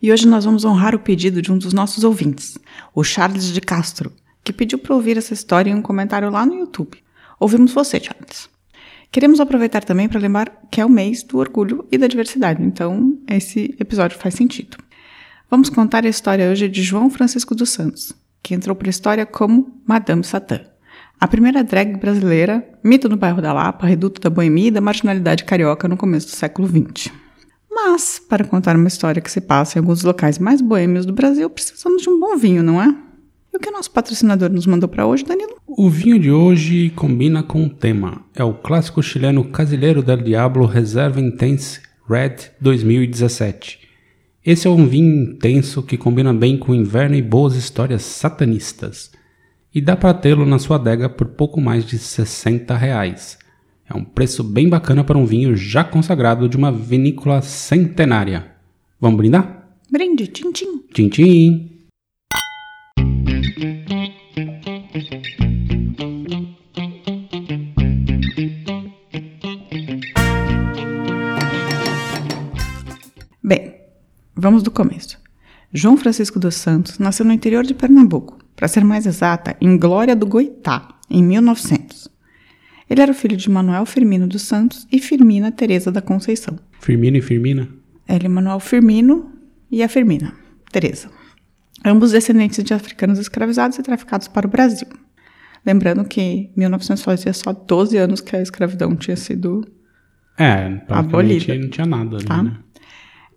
E hoje nós vamos honrar o pedido de um dos nossos ouvintes, o Charles de Castro, que pediu para ouvir essa história em um comentário lá no YouTube. Ouvimos você, Charles. Queremos aproveitar também para lembrar que é o mês do orgulho e da diversidade, então esse episódio faz sentido. Vamos contar a história hoje de João Francisco dos Santos, que entrou para a história como Madame Satã. A primeira drag brasileira, mito no bairro da Lapa, reduto da boemia e da marginalidade carioca no começo do século XX. Mas, para contar uma história que se passa em alguns locais mais boêmios do Brasil, precisamos de um bom vinho, não é? E o que o nosso patrocinador nos mandou para hoje, Danilo? O vinho de hoje combina com o tema. É o clássico chileno Casileiro del Diablo Reserva Intense Red 2017. Esse é um vinho intenso que combina bem com o inverno e boas histórias satanistas. E dá para tê-lo na sua adega por pouco mais de 60 reais. É um preço bem bacana para um vinho já consagrado de uma vinícola centenária. Vamos brindar? Brinde, tchim tchim. Tchim tchim. Bem, vamos do começo. João Francisco dos Santos nasceu no interior de Pernambuco, para ser mais exata, em Glória do Goitá, em 1900. Ele era o filho de Manuel Firmino dos Santos e Firmina Teresa da Conceição. Firmino e Firmina? Ele é Manuel Firmino e a Firmina, Teresa. Ambos descendentes de africanos escravizados e traficados para o Brasil. Lembrando que 1900 fazia só 12 anos que a escravidão tinha sido É, Abolida. não tinha nada ali, Tá. né?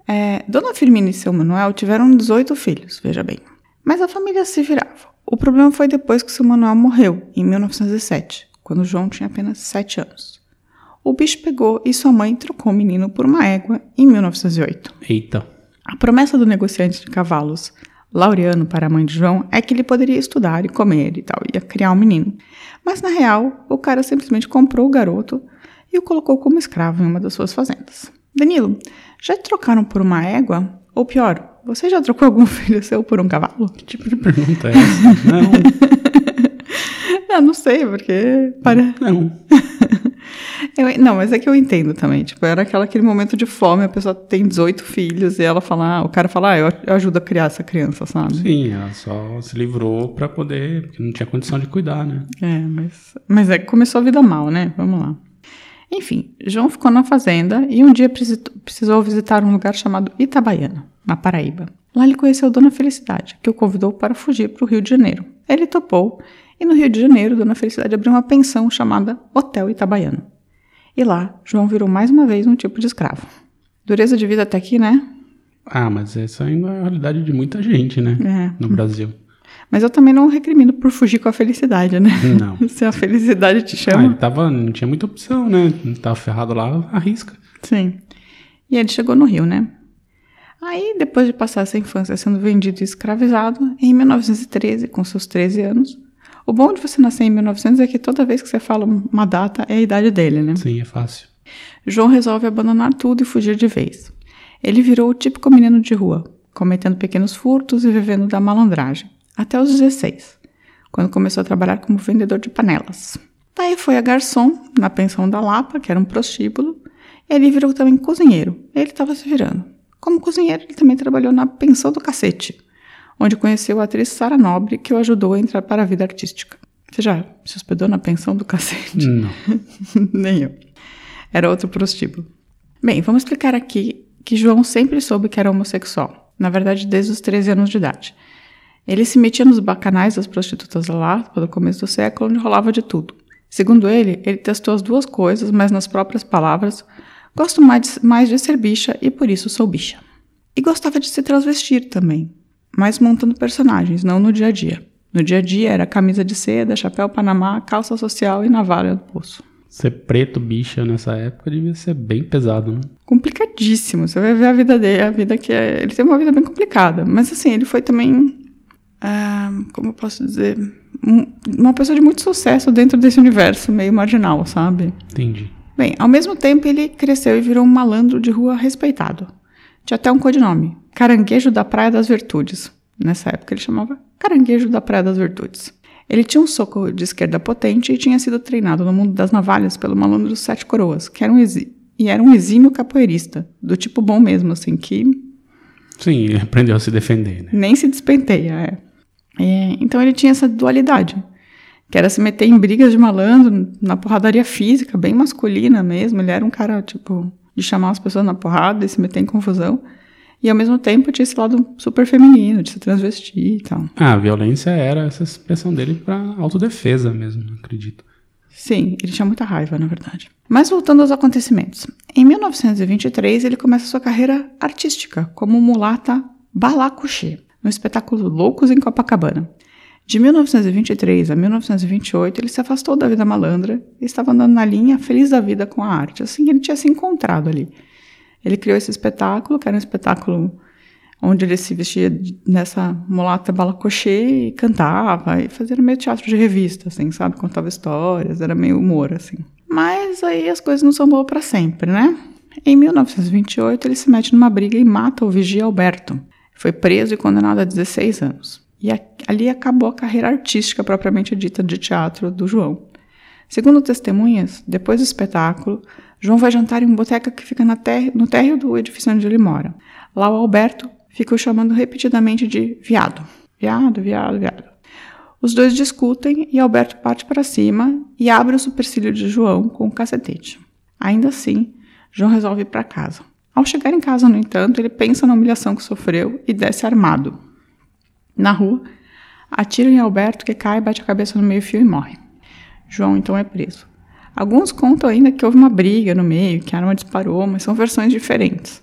É, Dona Firmina e seu Manuel tiveram 18 filhos, veja bem. Mas a família se virava. O problema foi depois que seu Manuel morreu, em 1917, quando João tinha apenas 7 anos. O bicho pegou e sua mãe trocou o menino por uma égua em 1908. Eita. A promessa do negociante de cavalos, Laureano, para a mãe de João, é que ele poderia estudar e comer e tal, ia criar um menino. Mas na real, o cara simplesmente comprou o garoto e o colocou como escravo em uma das suas fazendas. Danilo, já te trocaram por uma égua? Ou pior, você já trocou algum filho seu por um cavalo? Que tipo de pergunta é essa? não, Eu não sei, porque. Para... não. Eu- não, mas é que eu entendo também. Tipo, era aquela, aquele momento de fome, a pessoa tem 18 filhos e ela fala, ah, o cara fala, ah, eu, eu ajudo a criar essa criança, sabe? Sim, ela só se livrou pra poder, porque não tinha condição de cuidar, né? É, mas, mas é que começou a vida mal, né? Vamos lá. Enfim, João ficou na fazenda e um dia precisou visitar um lugar chamado Itabaiana, na Paraíba. Lá ele conheceu Dona Felicidade, que o convidou para fugir para o Rio de Janeiro. Ele topou e no Rio de Janeiro, Dona Felicidade abriu uma pensão chamada Hotel Itabaiana. E lá, João virou mais uma vez um tipo de escravo. Dureza de vida até aqui, né? Ah, mas essa ainda é a realidade de muita gente, né? É. No Brasil. Mas eu também não recrimino por fugir com a felicidade, né? Não. Se a felicidade te Ah, chama. ele tava, não tinha muita opção, né? Não tava ferrado lá, arrisca. Sim. E ele chegou no Rio, né? Aí, depois de passar essa infância sendo vendido e escravizado, em 1913, com seus 13 anos, o bom de você nascer em 1900 é que toda vez que você fala uma data é a idade dele, né? Sim, é fácil. João resolve abandonar tudo e fugir de vez. Ele virou o típico menino de rua, cometendo pequenos furtos e vivendo da malandragem, até os 16, quando começou a trabalhar como vendedor de panelas. Daí foi a garçom na pensão da Lapa, que era um prostíbulo, e ele virou também cozinheiro. Ele estava se virando. Como cozinheiro, ele também trabalhou na pensão do cacete, onde conheceu a atriz Sara Nobre, que o ajudou a entrar para a vida artística. Você já se hospedou na pensão do cacete? Não. Nem eu. Era outro prostíbulo. Bem, vamos explicar aqui que João sempre soube que era homossexual. Na verdade, desde os 13 anos de idade. Ele se metia nos bacanais das prostitutas lá, pelo começo do século, onde rolava de tudo. Segundo ele, ele testou as duas coisas, mas nas próprias palavras, gosto mais de, mais de ser bicha e por isso sou bicha. E gostava de se transvestir também, mas montando personagens, não no dia a dia. No dia a dia era camisa de seda, chapéu panamá, calça social e navalha do pulso. Ser preto, bicha, nessa época devia ser bem pesado, né? complicadíssimo. Você vai ver a vida dele, a vida que é... Ele tem uma vida bem complicada. Mas assim, ele foi também ah, como eu posso dizer, um- uma pessoa de muito sucesso dentro desse universo meio marginal, sabe? Entendi. Bem, ao mesmo tempo ele cresceu e virou um malandro de rua respeitado. Tinha até um codinome, Caranguejo da Praia das Virtudes. Nessa época ele chamava Caranguejo da Praia das Virtudes. Ele tinha um soco de esquerda potente e tinha sido treinado no mundo das navalhas pelo malandro dos Sete Coroas, que era um exí e era um exímio capoeirista, do tipo bom mesmo, assim, que Sim, ele aprendeu a se defender, né? nem se despenteia. É. É, então ele tinha essa dualidade, que era se meter em brigas de malandro, na porradaria física, bem masculina mesmo. Ele era um cara, tipo, de chamar as pessoas na porrada e se meter em confusão. E ao mesmo tempo tinha esse lado super feminino, de se transvestir e tal. Ah, a violência era essa expressão dele pra autodefesa mesmo, acredito. Sim, ele tinha muita raiva, na verdade. Mas voltando aos acontecimentos. Em 1923, ele começa sua carreira artística como mulata Balacuxê, no espetáculo Loucos em Copacabana. De 1923 a 1928, ele se afastou da vida malandra e estava andando na linha feliz da vida com a arte. Assim, ele tinha se encontrado ali. Ele criou esse espetáculo, que era um espetáculo onde ele se vestia nessa mulata balacochê e cantava, e fazia meio teatro de revista, assim, sabe? Contava histórias, era meio humor, assim. Mas aí as coisas não são boas para sempre, né? Em 1928, ele se mete numa briga e mata o vigia Alberto. Foi preso e condenado a 16 anos. E a- ali acabou a carreira artística propriamente dita de teatro do João. Segundo testemunhas, depois do espetáculo, João vai jantar em um boteca que fica ter- no térreo do edifício onde ele mora. Lá o Alberto fica o chamando repetidamente de viado. Viado, viado, viado. Os dois discutem e Alberto parte para cima e abre o supercílio de João com o cacetete. Ainda assim, João resolve ir para casa. Ao chegar em casa, no entanto, ele pensa na humilhação que sofreu e desce armado. Na rua, atiram em Alberto que cai, bate a cabeça no meio-fio e morre. João então é preso. Alguns contam ainda que houve uma briga no meio, que a arma disparou, mas são versões diferentes.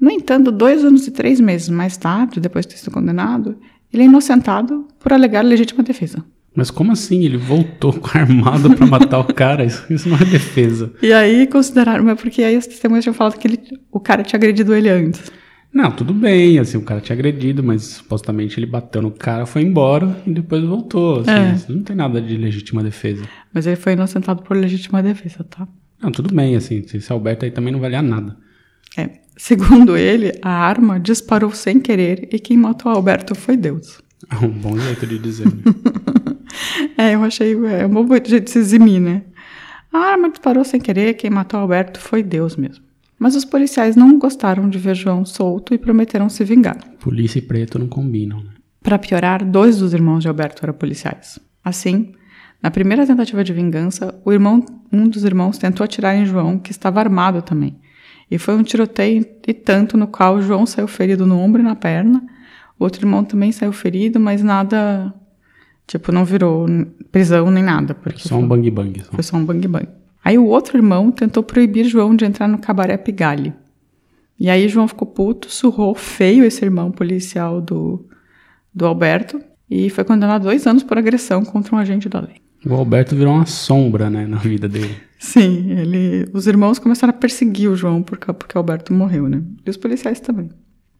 No entanto, dois anos e três meses mais tarde, depois de ter sido condenado, ele é inocentado por alegar legítima defesa. Mas como assim? Ele voltou com armado pra matar o cara? Isso, isso não é defesa. E aí consideraram, mas porque aí as testemunhas tinham falado que ele, o cara tinha agredido ele antes. Não, tudo bem, assim, o cara tinha agredido, mas supostamente ele bateu no cara, foi embora e depois voltou. Assim, É. não tem nada de legítima defesa. Mas ele foi inocentado por legítima defesa, tá? Não, tudo bem, assim, esse Alberto aí também não valia nada. É. Segundo ele, a arma disparou sem querer e quem matou Alberto foi Deus. É um bom jeito de dizer. né? É, eu achei é um bom jeito de se eximir, né? A arma disparou sem querer, quem matou Alberto foi Deus mesmo. Mas os policiais não gostaram de ver João solto e prometeram se vingar. Polícia e preto não combinam, né? Para piorar, dois dos irmãos de Alberto eram policiais. Assim, na primeira tentativa de vingança, o irmão, um dos irmãos tentou atirar em João, que estava armado também. E foi um tiroteio e tanto no qual João saiu ferido no ombro e na perna. O outro irmão também saiu ferido, mas nada, tipo, não virou prisão nem nada, porque Só um bang bang. Só. foi só um bang bang. Aí o outro irmão tentou proibir João de entrar no cabaré Pigalle. E aí João ficou puto, surrou feio esse irmão policial do, do Alberto e foi condenado a dois anos por agressão contra um agente da lei. O Alberto virou uma sombra, né, na vida dele. Sim, ele, os irmãos começaram a perseguir o João porque, porque o Alberto morreu, né? E os policiais também.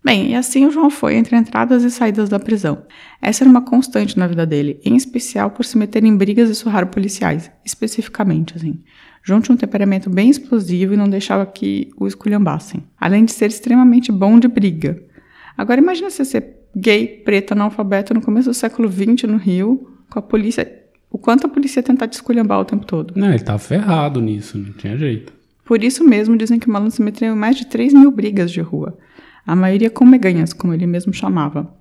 Bem, e assim o João foi entre entradas e saídas da prisão. Essa era uma constante na vida dele, em especial por se meter em brigas e surrar policiais, especificamente, assim. João tinha um temperamento bem explosivo e não deixava que o esculhambassem, além de ser extremamente bom de briga. Agora imagina você ser gay, preto, analfabeto no começo do século XX no Rio, com a polícia... O quanto a polícia ia tentar te esculhambar o tempo todo. Não, ele tava ferrado nisso, não tinha jeito. Por isso mesmo dizem que o malandro se meteu em mais de 3 mil brigas de rua, a maioria com meganhas, como ele mesmo chamava.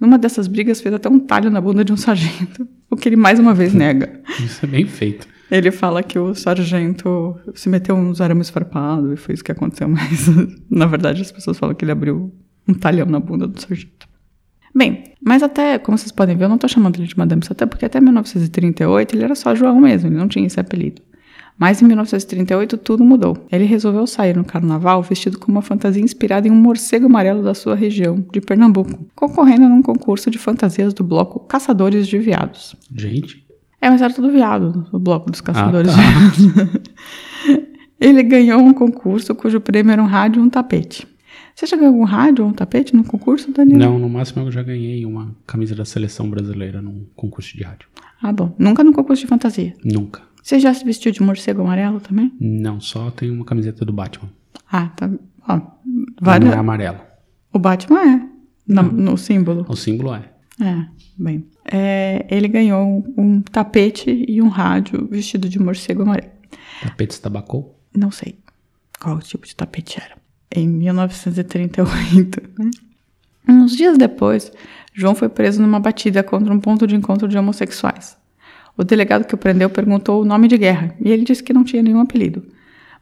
Numa dessas brigas fez até um talho na bunda de um sargento, o que ele mais uma vez nega. Isso é bem feito. Ele fala que o sargento se meteu uns arames farpados e foi isso que aconteceu, mas na verdade as pessoas falam que ele abriu um talhão na bunda do sargento. Bem, mas até, como vocês podem ver, eu não tô chamando ele de Madame Satã, porque até 1938 ele era só João mesmo, ele não tinha esse apelido. Mas em 1938 tudo mudou. Ele resolveu sair no carnaval vestido com uma fantasia inspirada em um morcego amarelo da sua região, de Pernambuco, concorrendo num concurso de fantasias do bloco Caçadores de Viados. Gente, É, mas era tudo viado, o bloco dos caçadores tá. de viados. Ele ganhou um concurso cujo prêmio era um rádio e um tapete. Você já ganhou algum rádio ou um tapete no concurso, Danilo? Não, no máximo eu já ganhei uma camisa da seleção brasileira num concurso de rádio. Ah, bom. Nunca no concurso de fantasia. Nunca. Você já se vestiu de morcego amarelo também? Não, só tenho uma camiseta do Batman. Ah, tá. Ó, várias- Não é amarelo. O Batman é. na- no símbolo. O símbolo é. É, bem. É, ele ganhou um, tapete e um rádio vestido de morcego amarelo. Tapetes tabacou? Não sei qual tipo de tapete era. Em 1938. né? Uns dias depois, João foi preso numa batida contra um ponto de encontro de homossexuais. O delegado que o prendeu perguntou o nome de guerra e ele disse que não tinha nenhum apelido.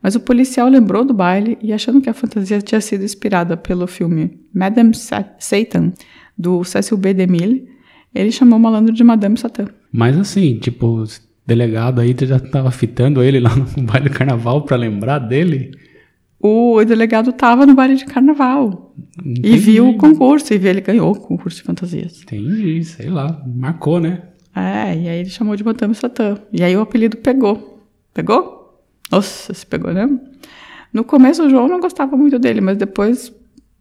Mas o policial lembrou do baile e, achando que a fantasia tinha sido inspirada pelo filme Madame Sa- Satan, do Cecil B. DeMille, ele chamou o malandro de Madame Satan. Mas assim, tipo, esse delegado aí já tava fitando ele lá no baile do carnaval pra lembrar dele. O delegado estava no baile de carnaval e Entendi. viu o concurso e viu ele ganhou o concurso de fantasias. Entendi, sei lá, marcou, né? É, e aí ele chamou de Madame Satã. E aí o apelido pegou. Pegou? Nossa, se pegou, né? No começo o João não gostava muito dele, mas depois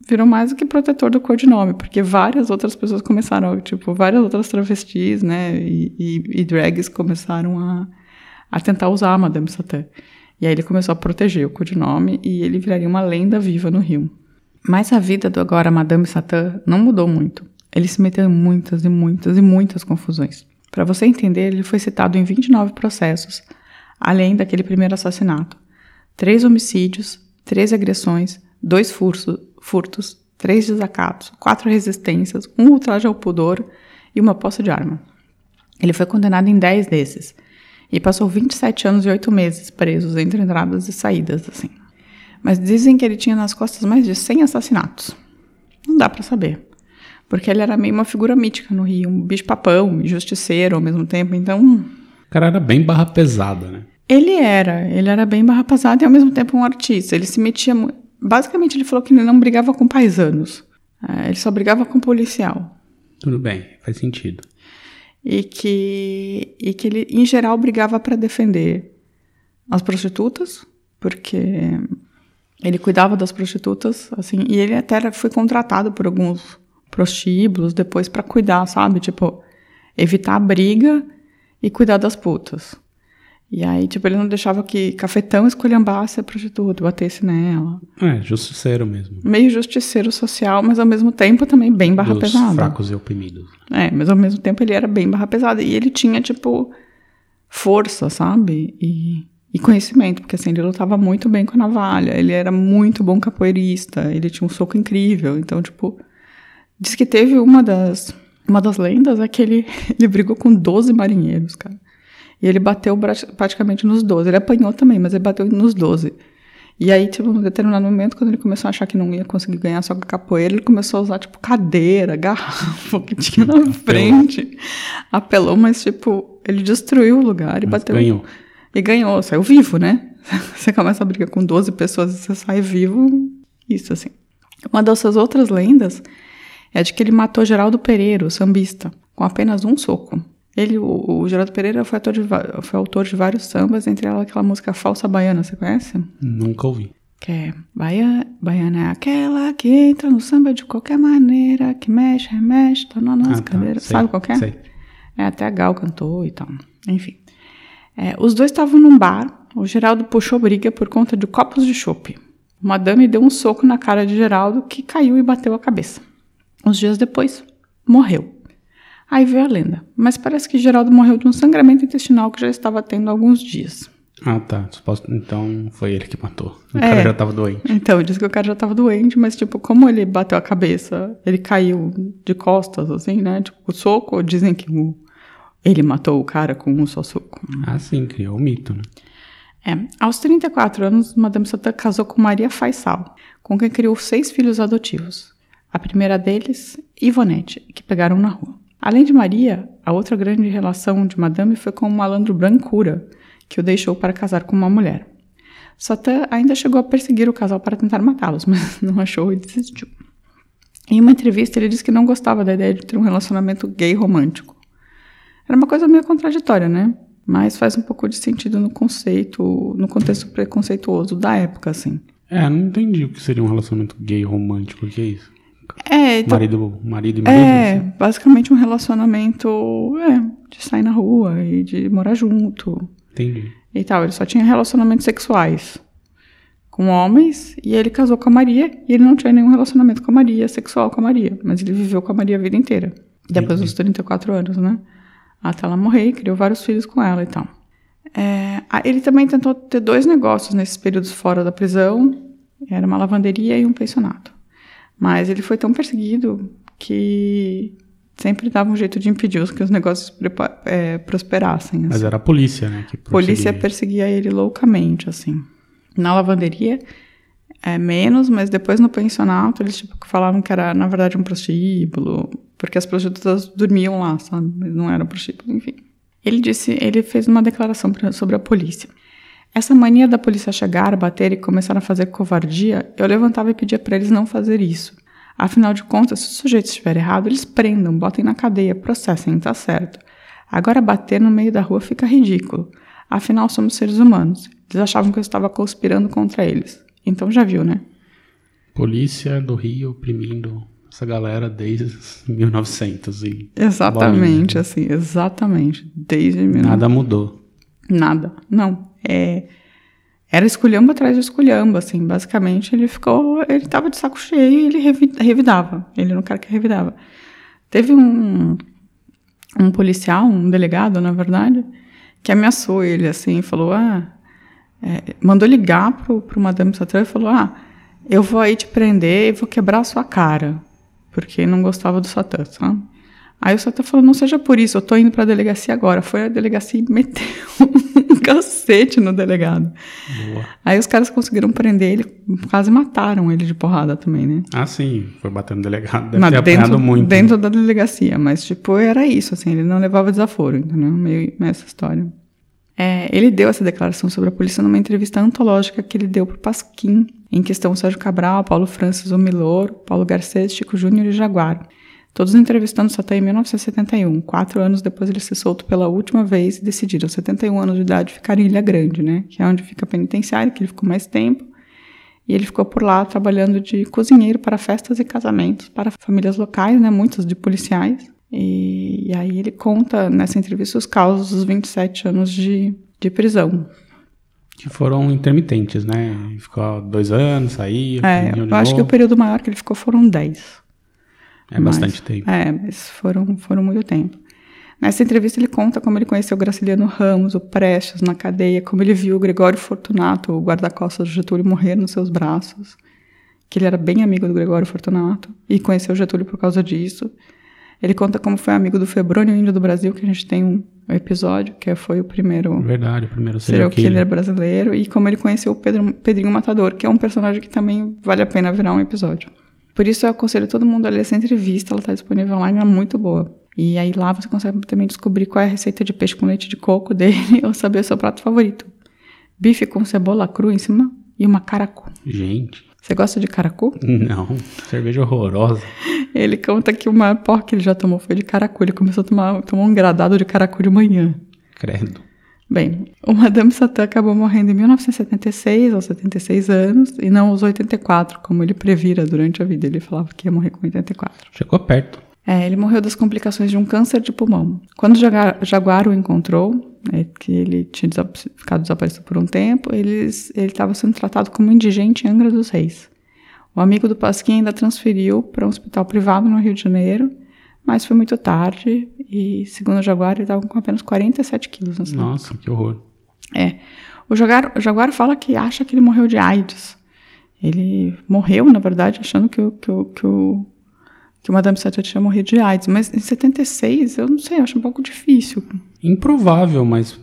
virou mais do que protetor do codinome, porque várias outras pessoas começaram, tipo, várias outras travestis, né, e, e, e drags começaram a, a tentar usar a Madame Satã. E aí ele começou a proteger o codinome e ele viraria uma lenda viva no Rio. Mas a vida do agora Madame Satã não mudou muito. Ele se meteu em muitas e muitas e muitas confusões. Para você entender, ele foi citado em 29 processos, além daquele primeiro assassinato. Três homicídios, três agressões, dois furtos, furtos três desacatos, quatro resistências, um ultraje ao pudor e uma posse de arma. Ele foi condenado em 10 desses e passou 27 anos e 8 meses presos entre entradas e saídas, assim. Mas dizem que ele tinha nas costas mais de 100 assassinatos. Não dá pra saber. Porque ele era meio uma figura mítica no Rio, um bicho-papão e justiceiro ao mesmo tempo, então O cara era bem barra pesada, né? ele era, ele era bem barra pesada e ao mesmo tempo um artista. Ele se metia. Basicamente, ele falou que ele não brigava com paisanos. É, ele só brigava com policial. Tudo bem, faz sentido. E que, e que ele, em geral, brigava para defender as prostitutas, porque ele cuidava das prostitutas, assim, e ele até foi contratado por alguns prostíbulos depois para cuidar, sabe? Tipo, evitar a briga e cuidar das putas. E aí, tipo, ele não deixava que cafetão escolhambasse a prostituta, batesse nela. É, justiceiro mesmo. Meio justiceiro social, mas ao mesmo tempo também bem barra Dos pesada. fracos e oprimidos. É, mas ao mesmo tempo ele era bem barra pesada. E ele tinha, tipo, força, sabe? E, e conhecimento, porque assim, ele lutava muito bem com a navalha. Ele era muito bom capoeirista. Ele tinha um soco incrível. Então, tipo, diz que teve uma das, uma das lendas é que ele, ele brigou com 12 marinheiros, cara. E ele bateu pra- praticamente nos 12. Ele apanhou também, mas ele bateu nos 12. E aí, tipo, num determinado momento, quando ele começou a achar que não ia conseguir ganhar só com a capoeira, ele começou a usar, tipo, cadeira, garrafa, que tinha na frente. Apelou, mas, tipo, ele destruiu o lugar e Mas bateu. ganhou. E ganhou, saiu vivo, né? Você começa a brigar com 12 pessoas e você sai vivo, isso assim. Uma dessas outras lendas é de que ele matou Geraldo Pereira, o sambista, com apenas um soco. Ele, o, o Geraldo Pereira foi, autor de, foi autor de vários sambas, entre elas aquela música Falsa Baiana, você conhece? Nunca ouvi. Que é Baia- Baiana é aquela que entra no samba de qualquer maneira, que mexe, remexe, tá nas Ah, tá, cadeiras. sei, Sabe qual é? sei. É, até a Gal cantou e tal. Enfim. É, os dois estavam num bar, o Geraldo puxou briga por conta de copos de chope. Madame deu um soco na cara de Geraldo, que caiu e bateu a cabeça. Uns dias depois, morreu. Aí veio a lenda, mas parece que Geraldo morreu de um sangramento intestinal que já estava tendo há alguns dias. Ah, tá. Então foi ele que matou. O É. cara já tava doente. Então, diz que o cara já tava doente, mas, tipo, como ele bateu a cabeça, ele caiu de costas, assim, né? Tipo, o soco, dizem que o- ele matou o cara com um só soco. Ah, sim, criou o mito, né? É, aos 34 anos, Madame Satã casou com Maria Faisal, com quem criou seis filhos adotivos. A primeira deles, Ivonete, que pegaram na rua. Além de Maria, a outra grande relação de Madame foi com o malandro Brancura, que o deixou para casar com uma mulher. Satã ainda chegou a perseguir o casal para tentar matá-los, mas não achou e desistiu. Em uma entrevista, ele disse que não gostava da ideia de ter um relacionamento gay romântico. Era uma coisa meio contraditória, né? Mas faz um pouco de sentido no conceito, no contexto preconceituoso da época, assim. É, não entendi o que seria um relacionamento gay romântico. O que é isso? É, então, Marido, marido e marido? é assim? basicamente um relacionamento é, de sair na rua e de morar junto Entendi. e tal. Ele só tinha relacionamentos sexuais com homens e ele casou com a Maria e ele não tinha nenhum relacionamento com a Maria, sexual com a Maria, mas ele viveu com a Maria a vida inteira. Depois dos 34 anos, né? Até ela morrer, criou vários filhos com ela e tal. É, ele também tentou ter dois negócios nesses períodos fora da prisão. Era uma lavanderia e um pensionato. Mas ele foi tão perseguido que sempre dava um jeito de impedir que os negócios é, prosperassem. Mas assim. era a polícia, né? Que A polícia perseguia. perseguia ele loucamente, assim. Na lavanderia, é menos, mas depois no pensionato, eles tipo, falavam que era, na verdade, um prostíbulo, porque as prostitutas dormiam lá, sabe? Mas não era prostíbulo, enfim. Ele disse, ele fez uma declaração pra- sobre a polícia. Essa mania da polícia chegar, bater e começar a fazer covardia, eu levantava e pedia para eles não fazer isso. Afinal de contas, se o sujeito estiver errado, eles prendam, botem na cadeia, processem, tá certo. Agora bater no meio da rua fica ridículo. Afinal, somos seres humanos. Eles achavam que eu estava conspirando contra eles. Então já viu, né? Polícia do Rio oprimindo essa galera desde 1900 e Exatamente, bolinha. assim, exatamente. Desde mil- nada mudou. Nada. Não. É, era esculhamba atrás de esculhamba, assim. Basicamente, ele ficou. Ele tava de saco cheio e ele revi- revidava. Ele era um cara que revidava. Teve um, um policial, um delegado, na verdade, que ameaçou ele, assim, falou: Ah. é, mandou ligar pro, pro Madame Satã e falou: Ah, eu vou aí te prender e vou quebrar a sua cara. Porque não gostava do Satã, sabe? Aí o Satã falou: Não seja por isso, eu tô indo pra delegacia agora. Foi a delegacia e meteu um cacete no delegado. Boa. Aí os caras conseguiram prender ele, quase mataram ele de porrada também, né? Ah, sim, foi batendo delegado. Deve Mas ter apanhado muito. dentro da delegacia, mas tipo, era isso, assim, ele não levava desaforo, entendeu? Meio, meio essa história. É, ele deu essa declaração sobre a polícia numa entrevista antológica que ele deu pro Pasquim, em que estão Sérgio Cabral, Paulo Francis Omilor, Paulo Garcês, Chico Júnior e Jaguar. Todos entrevistando Satã em 1971. Quatro anos depois ele se solto pela última vez e decidiram, 71 anos de idade, ficar em Ilha Grande, né? Que é onde fica a penitenciária, que ele ficou mais tempo. E ele ficou por lá trabalhando de cozinheiro para festas e casamentos, para famílias locais, né, muitas de policiais. E, e aí ele conta nessa entrevista os causos dos 27 anos de, de prisão. Que foram intermitentes, né? Ficou dois anos, saía, É, eu acho que o período maior que ele ficou foram 10. É bastante tempo. É, mas foram, foram muito tempo. Nessa entrevista ele conta como ele conheceu o Graciliano Ramos, o Prestes na cadeia, como ele viu o Gregório Fortunato, o guarda-costas do Getúlio, morrer nos seus braços, que ele era bem amigo do Gregório Fortunato e conheceu o Getúlio por causa disso. Ele conta como foi amigo do Febrônio Índio do Brasil, que a gente tem um episódio, que foi o primeiro Verdade, o primeiro serial serial killer killer. brasileiro, e como ele conheceu o Pedro, Pedrinho Matador, que é um personagem que também vale a pena virar um episódio. Por isso eu aconselho todo mundo a ler essa entrevista, ela está disponível online, ela é muito boa. E aí lá você consegue também descobrir qual é a receita de peixe com leite de coco dele ou saber o seu prato favorito. Bife com cebola crua em cima e uma caracu. Gente, Você gosta de caracu? não. Cerveja horrorosa. Ele conta que o maior porra que ele já tomou foi de caracu. Ele começou a tomar, tomou um gradado de caracu de manhã. Credo. Bem, o Madame Satã acabou morrendo em 1976, aos 76 anos, e não aos 84, como ele previra durante a vida. Ele falava que ia morrer com 84. Chegou perto. É, ele morreu das complicações de um câncer de pulmão. Quando o Jaguar, o encontrou, é, que ele tinha ficado desaparecido por um tempo, eles, ele estava sendo tratado como indigente em Angra dos Reis. O amigo do Pasquim ainda transferiu para um hospital privado no Rio de Janeiro, mas foi muito tarde e, segundo o Jaguar, ele estava com apenas 47 quilos. nessa Nossa, que horror. é. O Jaguar, o Jaguar fala que acha que ele morreu de AIDS. Ele morreu, na verdade, achando que o, que o, que o, que o Madame Satã tinha morrido de AIDS. Mas em 76, eu não sei, eu acho um pouco difícil. Improvável, mas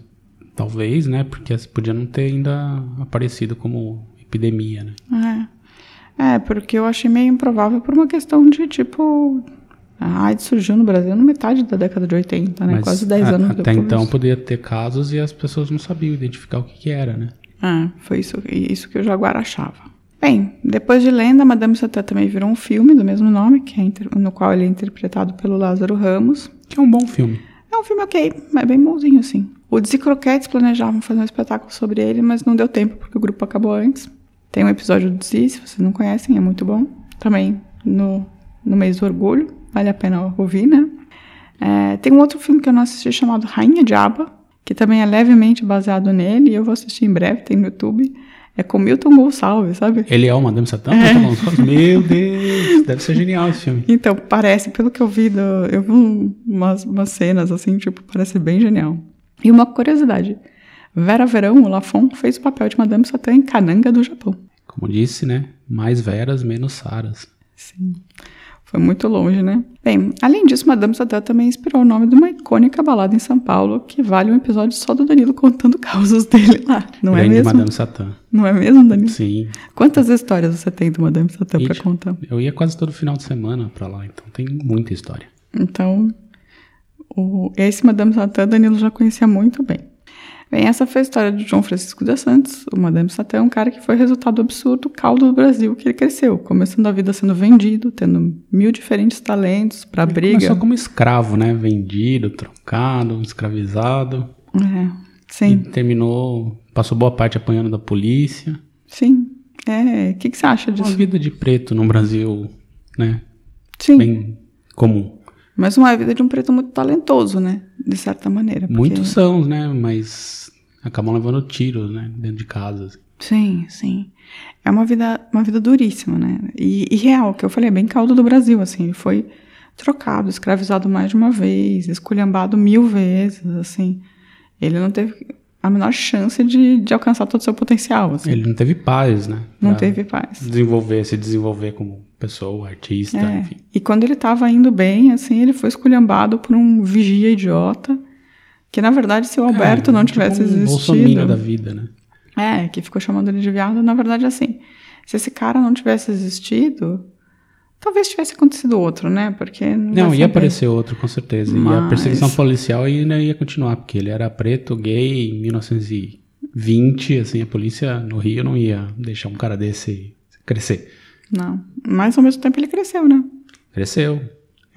talvez, né? Porque podia não ter ainda aparecido como epidemia, né? É. é, porque eu achei meio improvável por uma questão de, tipo... A AIDS surgiu no Brasil na metade da década de 80, né? Mas Quase 10 a- anos até depois. então poderia ter casos e as pessoas não sabiam identificar o que, que era, né? É, foi isso, isso que o Jaguar achava. Bem, depois de Lenda, Madame Satã também virou um filme do mesmo nome, que é inter- no qual ele é interpretado pelo Lázaro Ramos. Que é um bom filme. É um filme ok, mas bem bonzinho, assim. O Desi Croquettes planejavam fazer um espetáculo sobre ele, mas não deu tempo, porque o grupo acabou antes. Tem um episódio do Zi, se vocês não conhecem, é muito bom. Também no, no mês do orgulho, vale a pena ouvir, né? É, tem um outro filme que eu não assisti chamado Rainha de Aba, que também é levemente baseado nele, e eu vou assistir em breve, tem no YouTube. É com Milton Gonçalves, sabe? Ele é o Madame Satã? É. Meu Deus, deve ser genial esse filme. Então, parece, pelo que eu vi, do, eu vi umas, umas cenas assim, tipo, parece bem genial. E uma curiosidade: Vera Verão, o Lafon, fez o papel de Madame Satã em Kananga do Japão. Como disse, né? Mais veras, menos saras. Sim. Foi muito longe, né? Bem, além disso, Madame Satã também inspirou o nome de uma icônica balada em São Paulo, que vale um episódio só do Danilo contando causos dele lá. Não Grande é mesmo? Madame Satã. Não é mesmo, Danilo? Sim. Quantas histórias você tem do Madame Satã para contar? Eu ia quase todo final de semana para lá, então tem muita história. Então, o, esse Madame Satã, Danilo já conhecia muito bem. Bem, essa foi a história de João Francisco de Santos. O Madame Satã é um cara que foi resultado absurdo caldo do Brasil que ele cresceu, começando a vida sendo vendido, tendo mil diferentes talentos para briga. Começou como escravo, né? Vendido, trocado, escravizado. É, sim. E terminou, passou boa parte apanhando da polícia. Sim. É, o que, que você acha disso? Uma vida de preto no Brasil, né? Sim. Bem comum. Mas uma vida de um preto muito talentoso, né? De certa maneira. porque- Muitos são, né? Mas acabam levando tiros, né? Dentro de casa. assim. Sim, sim. É uma vida, uma vida duríssima, né? E, e real, que eu falei, é bem caldo do Brasil, assim. Ele foi trocado, escravizado mais de uma vez, esculhambado mil vezes, assim. Ele não teve a menor chance de, de alcançar todo o seu potencial, assim. Ele não teve paz, né? Não teve paz. Desenvolver, se desenvolver como pessoa, artista, É. enfim. E quando ele estava indo bem, assim, ele foi esculhambado por um vigia idiota, que na verdade, se o Alberto É, não tipo tivesse um bolsominion existido... da vida, né? É, que ficou chamando ele de viado. Na verdade, assim, se esse cara não tivesse existido, talvez tivesse acontecido outro, né? Porque não, Não, ia saber. aparecer outro, com certeza. E a Mas- perseguição policial ainda ia continuar, porque ele era preto, gay, em 1920, assim, a polícia no Rio não ia deixar um cara desse crescer. Não. Mas ao mesmo tempo ele cresceu, né? Cresceu.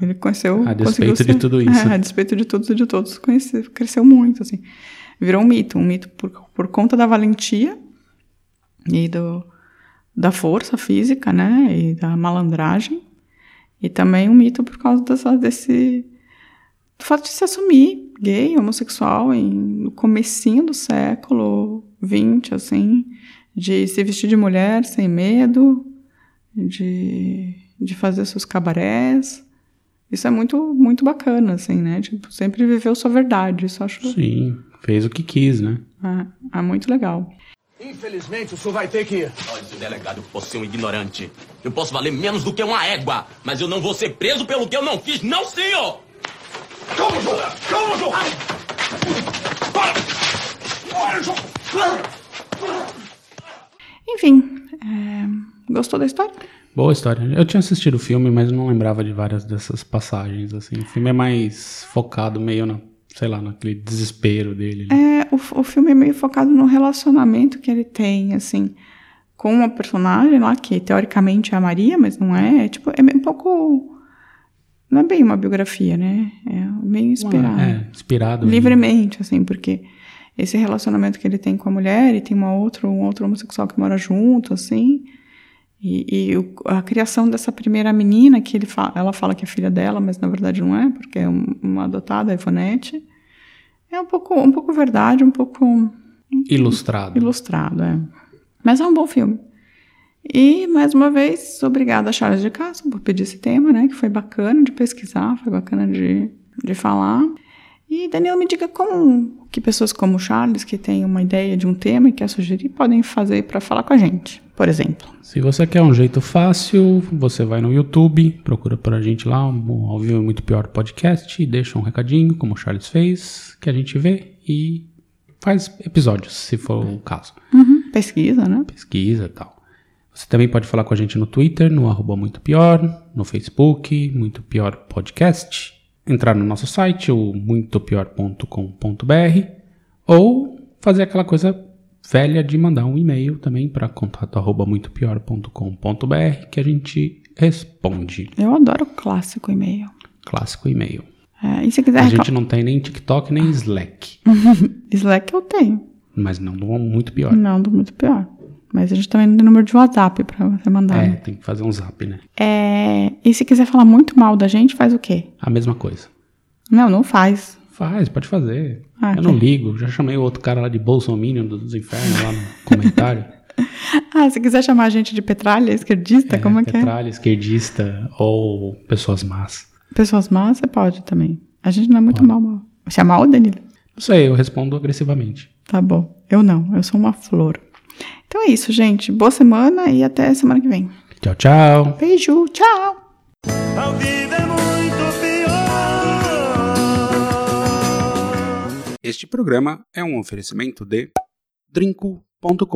Ele conheceu. A despeito de tudo isso. É, a despeito de todos e de todos, conheceu, cresceu muito, assim. Virou um mito. Um mito por, por conta da valentia e do, da força física, né? E da malandragem. E também um mito por causa dessa, desse. do fato de se assumir gay, homossexual, em, no comecinho do século XX, assim. De se vestir de mulher sem medo, de, de fazer seus cabarés. Isso é muito, muito bacana, assim, né? Tipo, sempre viveu sua verdade. Isso acho Sim, fez o que quis, né? é, é muito legal. Infelizmente, o senhor vai ter que. Olha, seu delegado, eu posso ser um ignorante. Eu posso valer menos do que uma égua, mas eu não vou ser preso pelo que eu não fiz, não, senhor! Calma, João! Calma, João! Para! Para, João! Enfim, é, gostou da história? Boa história. Eu tinha assistido o filme, mas não lembrava de várias dessas passagens, assim. O filme é mais focado meio na, sei lá, naquele desespero dele. né? É, o, o filme é meio focado no relacionamento que ele tem, assim, com uma personagem lá, que teoricamente é a Maria, mas não é. É, tipo, é um pouco. Não é bem uma biografia, né? É meio inspirado. É, inspirado. em- livremente, assim, porque esse relacionamento que ele tem com a mulher e tem uma outra, um outro homossexual que mora junto, assim, e, e o- a criação dessa primeira menina, que ele fa- ela fala que é filha dela, mas na verdade não é, porque é um- uma adotada, a Ivonete, é um pouco, um pouco verdade, um pouco Ilustrado. ilustrado, é. Mas é um bom filme. E, mais uma vez, obrigada a Charles de Castro por pedir esse tema, né? Que foi bacana de pesquisar, foi bacana de, de falar. E, Daniel, me diga como que pessoas como o Charles, que tem uma ideia de um tema e quer sugerir, podem fazer para falar com a gente, por exemplo. Se você quer um jeito fácil, você vai no YouTube, procura por a gente lá, um Ao Vivo é Muito Pior Podcast, e deixa um recadinho, como o Charles fez, que a gente vê e faz episódios, se for o caso. Uhum, pesquisa, né? Pesquisa e tal. Você também pode falar com a gente no Twitter, no arroba Muito Pior, no Facebook, Muito Pior Podcast, entrar no nosso site, o muitopior.com.br, ou fazer aquela coisa velha de mandar um e-mail também para contato arroba muitopior.com.br que a gente responde. Eu adoro clássico e-mail. Clássico e-mail. É, e se quiser A gente não tem nem TikTok nem Slack, Slack eu tenho. mas não do muito pior. Não, do muito pior. Mas a gente também não tem número de WhatsApp pra você mandar. É, né? tem que fazer um zap, né? É, E se quiser falar muito mal da gente, faz o quê? A mesma coisa. Não, não faz. Faz, pode fazer. Ah, eu tá. não ligo. Já chamei o outro cara lá de Bolsominion dos infernos lá no comentário. Ah, se quiser chamar a gente de petralha, esquerdista, como é que é? Petralha, esquerdista ou pessoas más. Pessoas más, você pode também. A gente não é muito mal, mal. Você é mal, Danilo? Não sei, eu respondo agressivamente. Tá bom. Eu não, eu sou uma flor. Então é isso, gente. Boa semana e até semana que vem. Tchau, tchau. Beijo, tchau! É. Este programa é um oferecimento de drinco.com.br